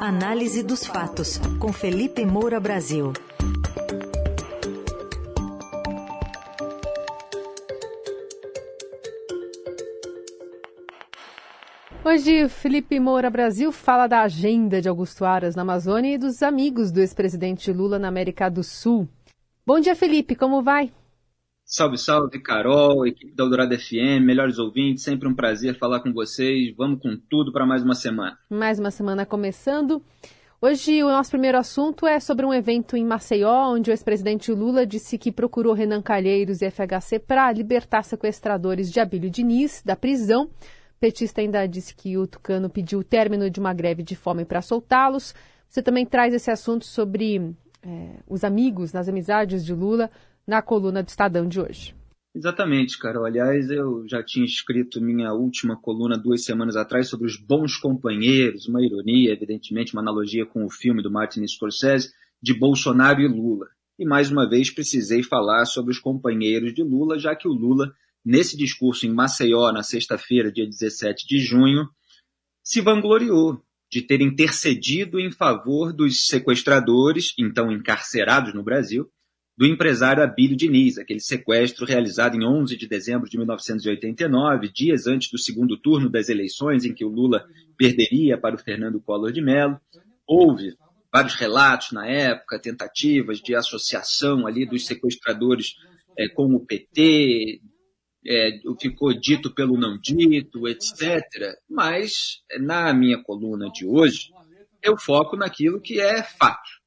Análise dos fatos, com Felipe Moura Brasil. Hoje, Felipe Moura Brasil fala da agenda de Augusto Aras na Amazônia e dos amigos do ex-presidente Lula na América do Sul. Bom dia, Felipe, como vai? Salve, salve, Carol, equipe da Eldorado FM, melhores ouvintes, sempre um prazer falar com vocês. Vamos com tudo para mais uma semana. Mais uma semana começando. Hoje o nosso primeiro assunto é sobre um evento em Maceió, onde o ex-presidente Lula disse que procurou Renan Calheiros e FHC para libertar sequestradores de Abílio Diniz da prisão. O petista ainda disse que o Tucano pediu o término de uma greve de fome para soltá-los. Você também traz esse assunto sobre é, os amigos, nas amizades de Lula, na coluna do Estadão de hoje. Exatamente, Carol. Aliás, eu já tinha escrito minha última coluna duas semanas atrás sobre os bons companheiros, uma ironia, evidentemente, uma analogia com o filme do Martin Scorsese, de Bolsonaro e Lula. E mais uma vez precisei falar sobre os companheiros de Lula, já que o Lula, nesse discurso em Maceió, na sexta-feira, dia 17 de junho, se vangloriou de ter intercedido em favor dos sequestradores, então encarcerados no Brasil, do empresário Abílio Diniz, aquele sequestro realizado em 11 de dezembro de 1989, dias antes do segundo turno das eleições, em que o Lula perderia para o Fernando Collor de Mello. Houve vários relatos na época, tentativas de associação ali dos sequestradores é, com o PT, é, ficou dito pelo não dito, etc. Mas, na minha coluna de hoje, eu foco naquilo que é fato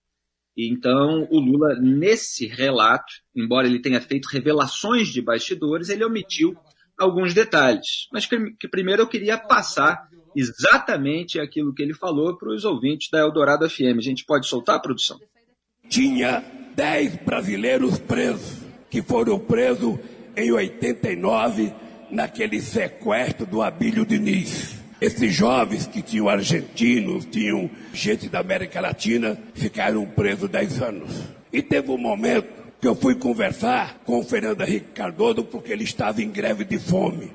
então, o Lula, nesse relato, embora ele tenha feito revelações de bastidores, ele omitiu alguns detalhes. Mas que, primeiro eu queria passar exatamente aquilo que ele falou para os ouvintes da Eldorado FM. A gente pode soltar a produção? Tinha 10 brasileiros presos, que foram presos em 89, naquele sequestro do Abílio Diniz. Esses jovens que tinham argentinos, tinham gente da América Latina, ficaram presos 10 anos. E teve um momento que eu fui conversar com o Fernando Henrique Cardoso porque ele estava em greve de fome.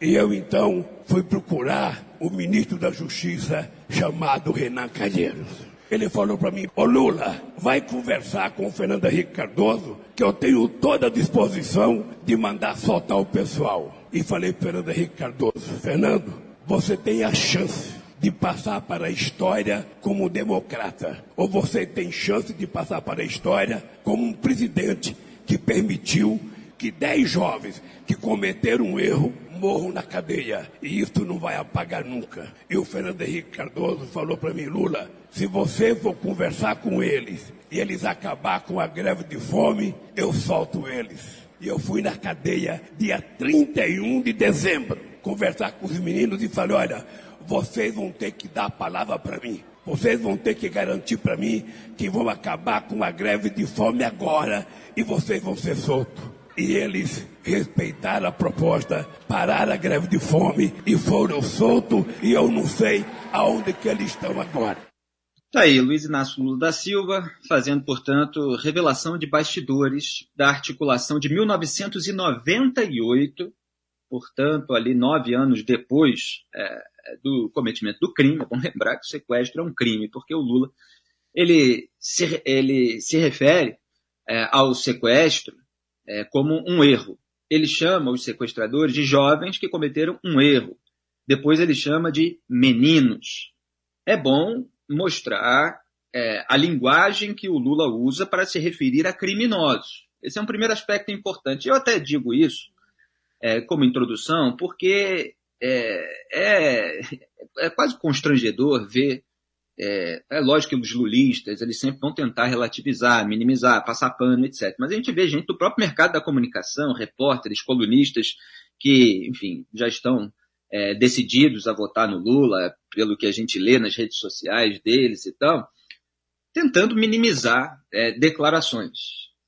E eu então fui procurar o ministro da Justiça chamado Renan Calheiros. Ele falou para mim, ô Lula, vai conversar com o Fernando Henrique Cardoso, que eu tenho toda a disposição de mandar soltar o pessoal. E falei para Fernando Henrique Cardoso, Fernando, você tem a chance de passar para a história como democrata, ou você tem chance de passar para a história como um presidente que permitiu que dez jovens que cometeram um erro morram na cadeia. E isso não vai apagar nunca. E o Fernando Henrique Cardoso falou para mim, Lula, se você for conversar com eles e eles acabar com a greve de fome, eu solto eles. E eu fui na cadeia dia 31 de dezembro conversar com os meninos e falei: olha, vocês vão ter que dar a palavra para mim. Vocês vão ter que garantir para mim que vão acabar com a greve de fome agora e vocês vão ser soltos. E eles respeitaram a proposta, pararam a greve de fome e foram soltos. E eu não sei aonde que eles estão agora. Tá aí, Luiz Inácio Lula da Silva, fazendo, portanto, revelação de bastidores da articulação de 1998 portanto, ali nove anos depois é, do cometimento do crime, é bom lembrar que o sequestro é um crime, porque o Lula ele se, ele se refere é, ao sequestro é, como um erro. Ele chama os sequestradores de jovens que cometeram um erro. Depois ele chama de meninos. É bom mostrar é, a linguagem que o Lula usa para se referir a criminosos. Esse é um primeiro aspecto importante. Eu até digo isso é, como introdução, porque é, é, é quase constrangedor ver. É, é, lógico que os lulistas eles sempre vão tentar relativizar, minimizar, passar pano, etc. Mas a gente vê gente do próprio mercado da comunicação, repórteres, colunistas, que, enfim, já estão é, decididos a votar no Lula, pelo que a gente lê nas redes sociais deles e tal, tentando minimizar é, declarações.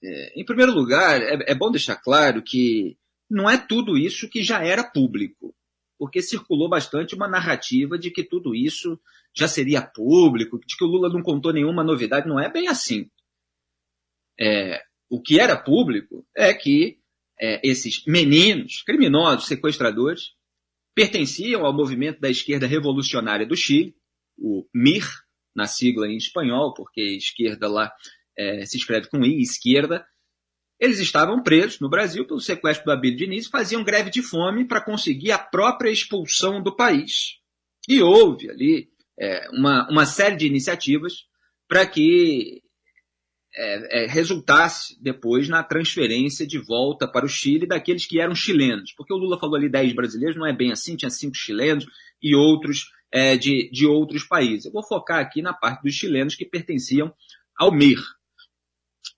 É, em primeiro lugar, é, é bom deixar claro que não é tudo isso que já era público, porque circulou bastante uma narrativa de que tudo isso já seria público, de que o Lula não contou nenhuma novidade. Não é bem assim. É, o que era público é que é, esses meninos, criminosos, sequestradores, pertenciam ao movimento da esquerda revolucionária do Chile, o MIR, na sigla em espanhol, porque esquerda lá é, se escreve com I, esquerda, eles estavam presos no Brasil pelo sequestro do Abílio Diniz e faziam greve de fome para conseguir a própria expulsão do país. E houve ali é, uma, uma série de iniciativas para que é, é, resultasse depois na transferência de volta para o Chile daqueles que eram chilenos. Porque o Lula falou ali 10 brasileiros, não é bem assim, tinha cinco chilenos e outros é, de, de outros países. Eu vou focar aqui na parte dos chilenos que pertenciam ao MIR.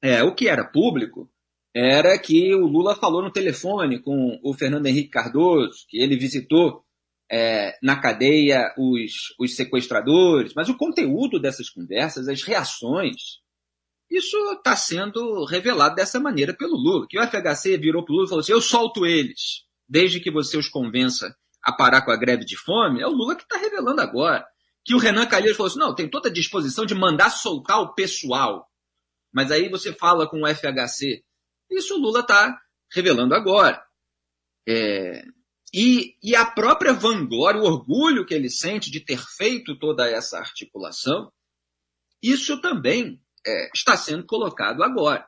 É, o que era público era que o Lula falou no telefone com o Fernando Henrique Cardoso, que ele visitou é, na cadeia os, os sequestradores, mas o conteúdo dessas conversas, as reações, isso está sendo revelado dessa maneira pelo Lula, que o FHC virou para o Lula e falou assim, eu solto eles, desde que você os convença a parar com a greve de fome, é o Lula que está revelando agora. Que o Renan Calheiros falou assim, não, tem toda a disposição de mandar soltar o pessoal. Mas aí você fala com o FHC. Isso o Lula está revelando agora. É, e, e a própria vanglória, o orgulho que ele sente de ter feito toda essa articulação, isso também é, está sendo colocado agora.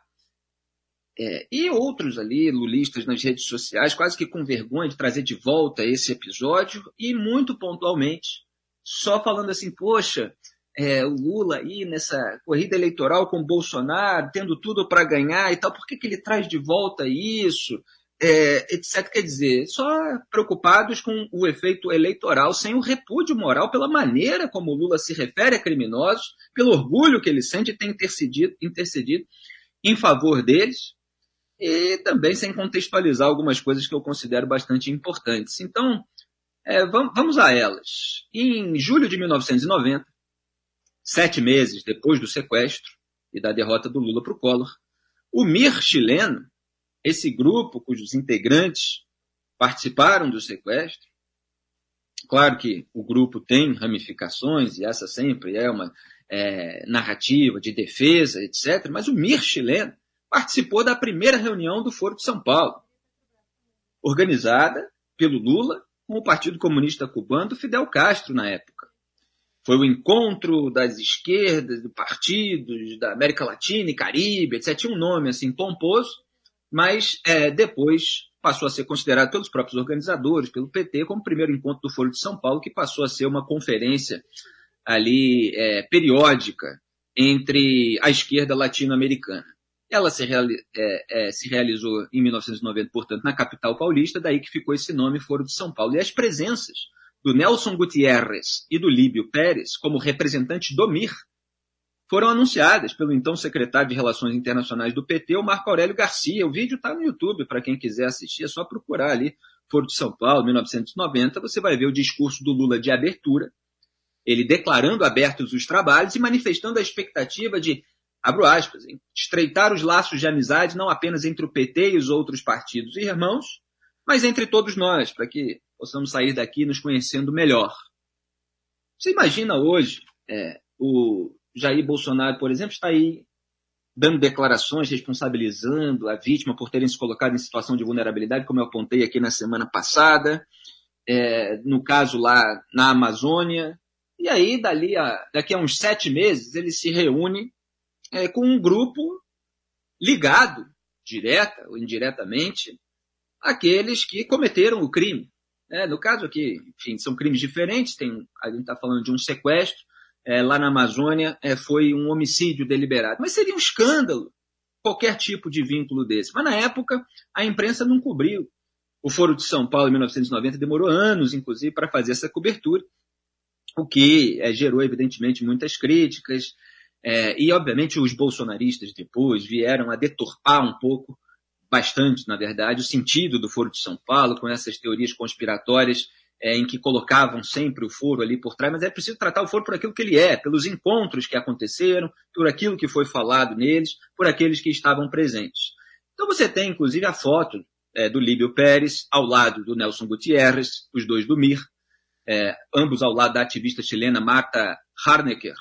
É, e outros ali, lulistas nas redes sociais, quase que com vergonha de trazer de volta esse episódio, e muito pontualmente, só falando assim, poxa, é, o Lula aí nessa corrida eleitoral com o Bolsonaro, tendo tudo para ganhar e tal, por que, que ele traz de volta isso? é, etc. Quer dizer, só preocupados com o efeito eleitoral, sem o repúdio moral pela maneira como o Lula se refere a criminosos, pelo orgulho que ele sente de ter intercedido, intercedido em favor deles, e também sem contextualizar algumas coisas que eu considero bastante importantes. Então, é, vamos a elas. Em julho de 1990, sete meses depois do sequestro e da derrota do Lula para o Collor, o MIR chileno esse grupo, cujos integrantes participaram do sequestro, claro que o grupo tem ramificações, e essa sempre é uma é, narrativa de defesa, etc., mas o MIR chileno participou da primeira reunião do Foro de São Paulo, organizada pelo Lula com o Partido Comunista Cubano do Fidel Castro na época. Foi o encontro das esquerdas, do partidos da América Latina e Caribe, etc. Tinha um nome assim pomposo, mas é, depois passou a ser considerado pelos próprios organizadores, pelo PT, como o primeiro encontro do Foro de São Paulo, que passou a ser uma conferência ali é, periódica entre a esquerda latino-americana. Ela se, reali é, é, se, realizou em 1990, portanto, na capital paulista, daí que ficou esse nome Foro de São Paulo. E as presenças do Nelson Gutierrez e do Líbio Pérez como representantes do MIR foram anunciadas pelo então secretário de Relações Internacionais do PT, o Marco Aurélio Garcia. O vídeo está no YouTube, para quem quiser assistir, é só procurar ali, Foro de São Paulo, 1990, você vai ver o discurso do Lula de abertura, ele declarando abertos os trabalhos e manifestando a expectativa de, abro aspas, estreitar os laços de amizade não apenas entre o PT e os outros partidos e irmãos, mas entre todos nós, para que possamos sair daqui nos conhecendo melhor. Você imagina hoje é, o Jair Bolsonaro, por exemplo, está aí dando declarações responsabilizando a vítima por terem se colocado em situação de vulnerabilidade, como eu apontei aqui na semana passada, é, no caso lá na Amazônia. E aí, dali a, daqui a uns sete meses, ele se reúne é, com um grupo ligado, direta ou indiretamente, àqueles que cometeram o crime. É, no caso aqui, enfim, são crimes diferentes, tem, a gente está falando de um sequestro, é, lá na Amazônia é, foi um homicídio deliberado. Mas seria um escândalo qualquer tipo de vínculo desse. Mas na época a imprensa não cobriu. O Foro de São Paulo, em 1990, demorou anos, inclusive, para fazer essa cobertura, o que é, gerou, evidentemente, muitas críticas. É, e, obviamente, os bolsonaristas depois vieram a deturpar um pouco, bastante, na verdade, o sentido do Foro de São Paulo, com essas teorias conspiratórias é, em que colocavam sempre o foro ali por trás, mas é preciso tratar o foro por aquilo que ele é, pelos encontros que aconteceram, por aquilo que foi falado neles, por aqueles que estavam presentes. Então você tem, inclusive, a foto é, do Líbio Pérez ao lado do Nelson Gutierrez, os dois do MIR, é, ambos ao lado da ativista chilena Marta Harnecker,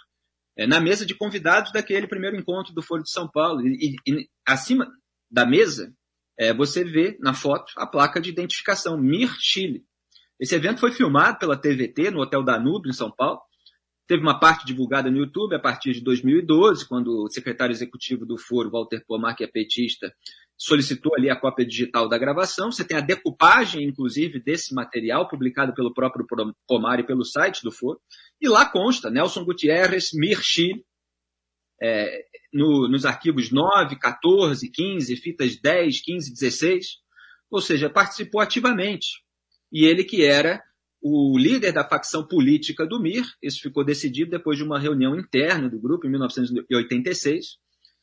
é, na mesa de convidados daquele primeiro encontro do Foro de São Paulo. E, e, e acima da mesa, é, você vê na foto a placa de identificação MIR Chile. Esse evento foi filmado pela TVT no Hotel Danúbio, em São Paulo. Teve uma parte divulgada no YouTube a partir de 2012, quando o secretário executivo do Foro, Walter Pomar, que é petista, solicitou ali a cópia digital da gravação. Você tem a decupagem, inclusive, desse material, publicado pelo próprio Pomar e pelo site do Foro. E lá consta Nelson Gutierrez, Mir é, no, nos arquivos 9, 14, 15, fitas 10, 15, 16. Ou seja, participou ativamente. E ele que era o líder da facção política do MIR, isso ficou decidido depois de uma reunião interna do grupo em 1986,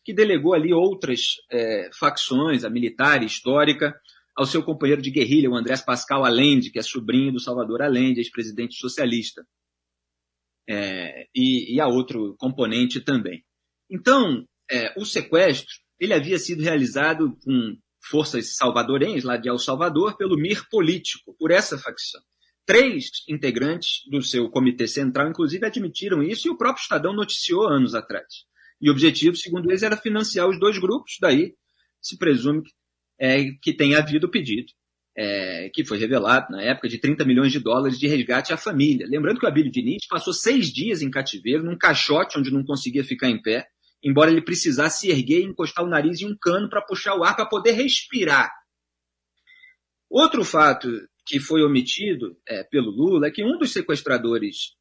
que delegou ali outras é, facções, a militar e histórica, ao seu companheiro de guerrilha, o Andrés Pascal Allende, que é sobrinho do Salvador Allende, ex-presidente socialista. É, e, e, a outro componente também. Então, é, o sequestro ele havia sido realizado com forças salvadorenhas lá de El Salvador pelo MIR político, por essa facção. Três integrantes do seu comitê central, inclusive, admitiram isso e o próprio Estadão noticiou anos atrás. E o objetivo, segundo eles, era financiar os dois grupos, daí se presume que, é, que tenha havido o pedido, é, que foi revelado na época, de 30 milhões de dólares de resgate à família. Lembrando que o Abílio Diniz passou seis dias em cativeiro, num caixote onde não conseguia ficar em pé, embora ele precisasse erguer e encostar o nariz em um cano para puxar o ar para poder respirar. Outro fato que foi omitido é, pelo Lula é que um dos sequestradores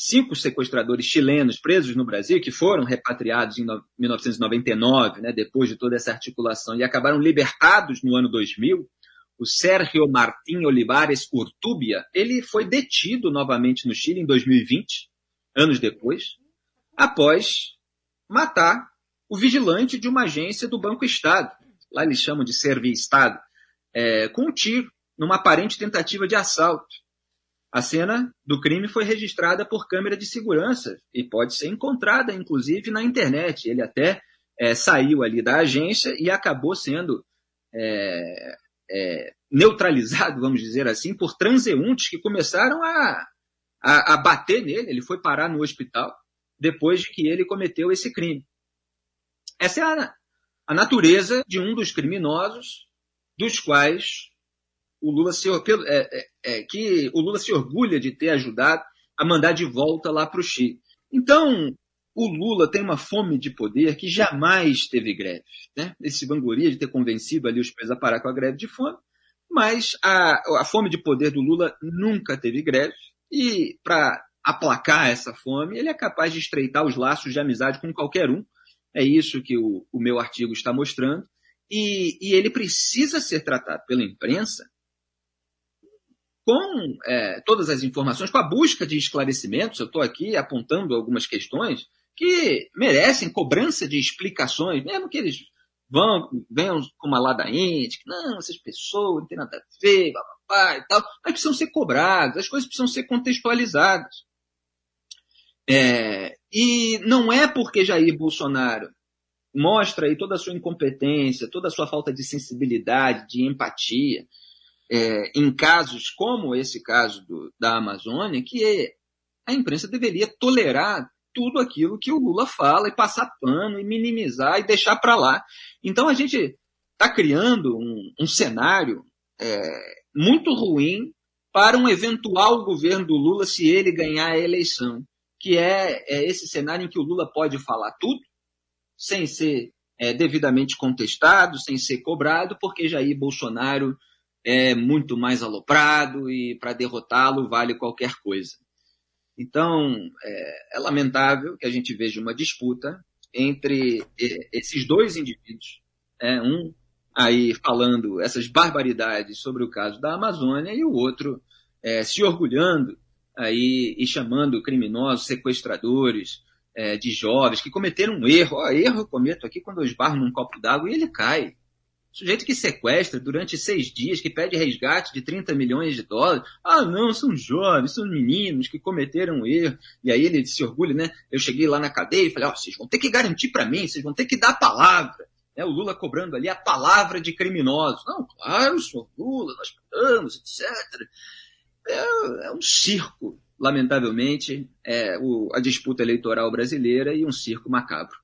cinco sequestradores chilenos presos no Brasil, que foram repatriados em 1999, né, depois de toda essa articulação, e acabaram libertados no ano 2000, o Sérgio Martín Olivares Urtubia, ele foi detido novamente no Chile em 2020, anos depois, após matar o vigilante de uma agência do Banco Estado, lá eles chamam de Servir Estado, é, com um tiro, numa aparente tentativa de assalto. A cena do crime foi registrada por câmera de segurança e pode ser encontrada, inclusive, na internet. Ele até é, saiu ali da agência e acabou sendo é, é, neutralizado, vamos dizer assim, por transeuntes que começaram a, a, a bater nele. Ele foi parar no hospital depois de que ele cometeu esse crime. Essa é a, a natureza de um dos criminosos dos quais o Lula se, é, é, é, que o Lula se orgulha de ter ajudado a mandar de volta lá para o Chile. Então, o Lula tem uma fome de poder que jamais teve greve. Né? Ele se de ter convencido ali os países a parar com a greve de fome, mas a, a fome de poder do Lula nunca teve greve e para aplacar essa fome, ele é capaz de estreitar os laços de amizade com qualquer um. É isso que o, o meu artigo está mostrando. E, e, ele precisa ser tratado pela imprensa com é, todas as informações, com a busca de esclarecimentos. Eu estou aqui apontando algumas questões que merecem cobrança de explicações, mesmo que eles vão, venham com uma ladainha, que não, essas pessoas não têm nada a ver, blá, e tal, mas precisam ser cobradas, as coisas precisam ser contextualizadas. É, e não é porque Jair Bolsonaro mostra aí toda a sua incompetência, toda a sua falta de sensibilidade, de empatia, é, em casos como esse caso do, da Amazônia, que a imprensa deveria tolerar tudo aquilo que o Lula fala e passar pano e minimizar e deixar para lá. Então a gente está criando um, um cenário é, muito ruim para um eventual governo do Lula se ele ganhar a eleição, que é, é esse cenário em que o Lula pode falar tudo sem ser é, devidamente contestado, sem ser cobrado, porque Jair Bolsonaro é muito mais aloprado e para derrotá-lo vale qualquer coisa. Então, é, é, lamentável que a gente veja uma disputa entre esses dois indivíduos, é, um aí falando essas barbaridades sobre o caso da Amazônia e o outro é, se orgulhando aí e chamando criminosos, sequestradores é, de jovens que cometeram um erro. Ó, erro eu cometo aqui quando eu esbarro num copo d'água e ele cai. Sujeito que sequestra durante seis dias, que pede resgate de 30 milhões de dólares. Ah, não, são jovens, são meninos que cometeram um erro. E aí ele se orgulha, né? Eu cheguei lá na cadeia e falei, ó, oh, vocês vão ter que garantir para mim, vocês vão ter que dar a palavra. É, o Lula cobrando ali a palavra de criminosos. Não, claro, senhor Lula, nós pagamos, etc. É, é um circo, lamentavelmente, é o, a disputa eleitoral brasileira e um circo macabro.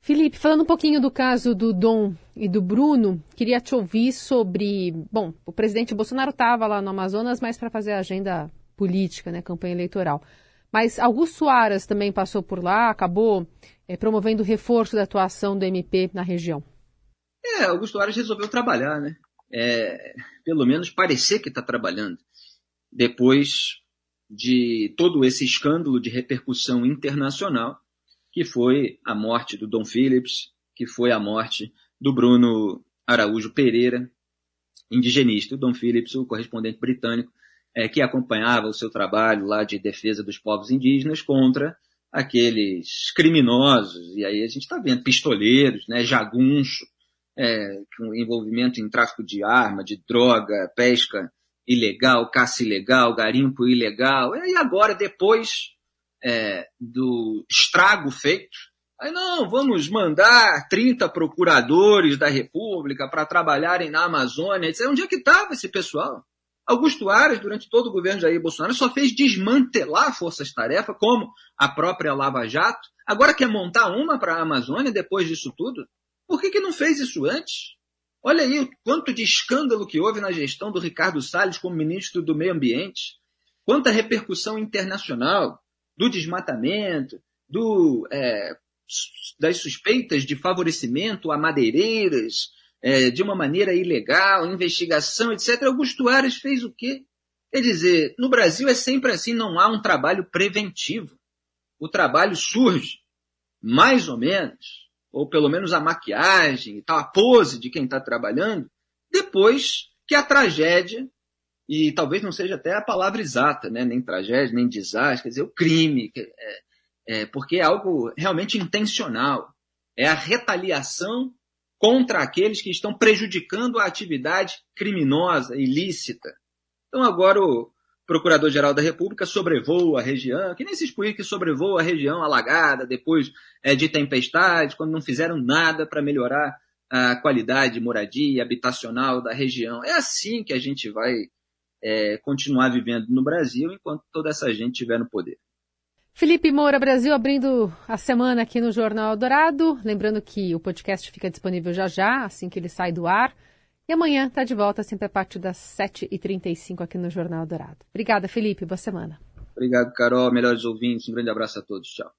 Felipe, falando um pouquinho do caso do Dom e do Bruno, queria te ouvir sobre. Bom, o presidente Bolsonaro estava lá no Amazonas, mas para fazer a agenda política, né, campanha eleitoral. Mas Augusto Aras também passou por lá, acabou é, promovendo o reforço da atuação do MP na região. É, Augusto Aras resolveu trabalhar, né? É, pelo menos parecer que está trabalhando. Depois de todo esse escândalo de repercussão internacional, que foi a morte do Dom Phillips, que foi a morte do Bruno Araújo Pereira, indigenista. O Dom Phillips, o correspondente britânico, é, que acompanhava o seu trabalho lá de defesa dos povos indígenas contra aqueles criminosos, e aí a gente está vendo pistoleiros, né, jagunço, é, com envolvimento em tráfico de arma, de droga, pesca ilegal, caça ilegal, garimpo ilegal. E agora, depois é, do estrago feito, aí não, vamos mandar 30 procuradores da República para trabalharem na Amazônia. Onde é que estava esse pessoal? Augusto Aras, durante todo o governo Jair Bolsonaro, só fez desmantelar forças-tarefa, como a própria Lava Jato. Agora quer montar uma para a Amazônia depois disso tudo? Por que, que não fez isso antes? Olha aí o quanto de escândalo que houve na gestão do Ricardo Salles como ministro do Meio Ambiente. Quanta repercussão internacional do desmatamento, do, é, das suspeitas de favorecimento a madeireiras, é, de uma maneira ilegal, investigação, etc. Augusto Aras fez o quê? Quer dizer, no Brasil é sempre assim, não há um trabalho preventivo. O trabalho surge, mais ou menos, ou pelo menos a maquiagem e tal, a pose de quem está trabalhando, depois que a tragédia, e talvez não seja até a palavra exata, né? nem tragédia, nem desastre, quer dizer, o crime, é, é, porque é algo realmente intencional. É a retaliação contra aqueles que estão prejudicando a atividade criminosa, ilícita. Então agora o, Procurador-Geral da República sobrevoa a região, que nem esses políticos que sobrevoam a região alagada depois é, de tempestades, quando não fizeram nada para melhorar a qualidade de moradia habitacional da região. É assim que a gente vai é, continuar vivendo no Brasil enquanto toda essa gente estiver no poder. Felipe Moura Brasil abrindo a semana aqui no Jornal Dourado. Lembrando que o podcast fica disponível já já, assim que ele sai do ar. E amanhã está de volta, sempre a partir das 7h35 aqui no Jornal Dourado. Obrigada, Felipe. Boa semana. Obrigado, Carol. Melhores ouvintes. Um grande abraço a todos. Tchau.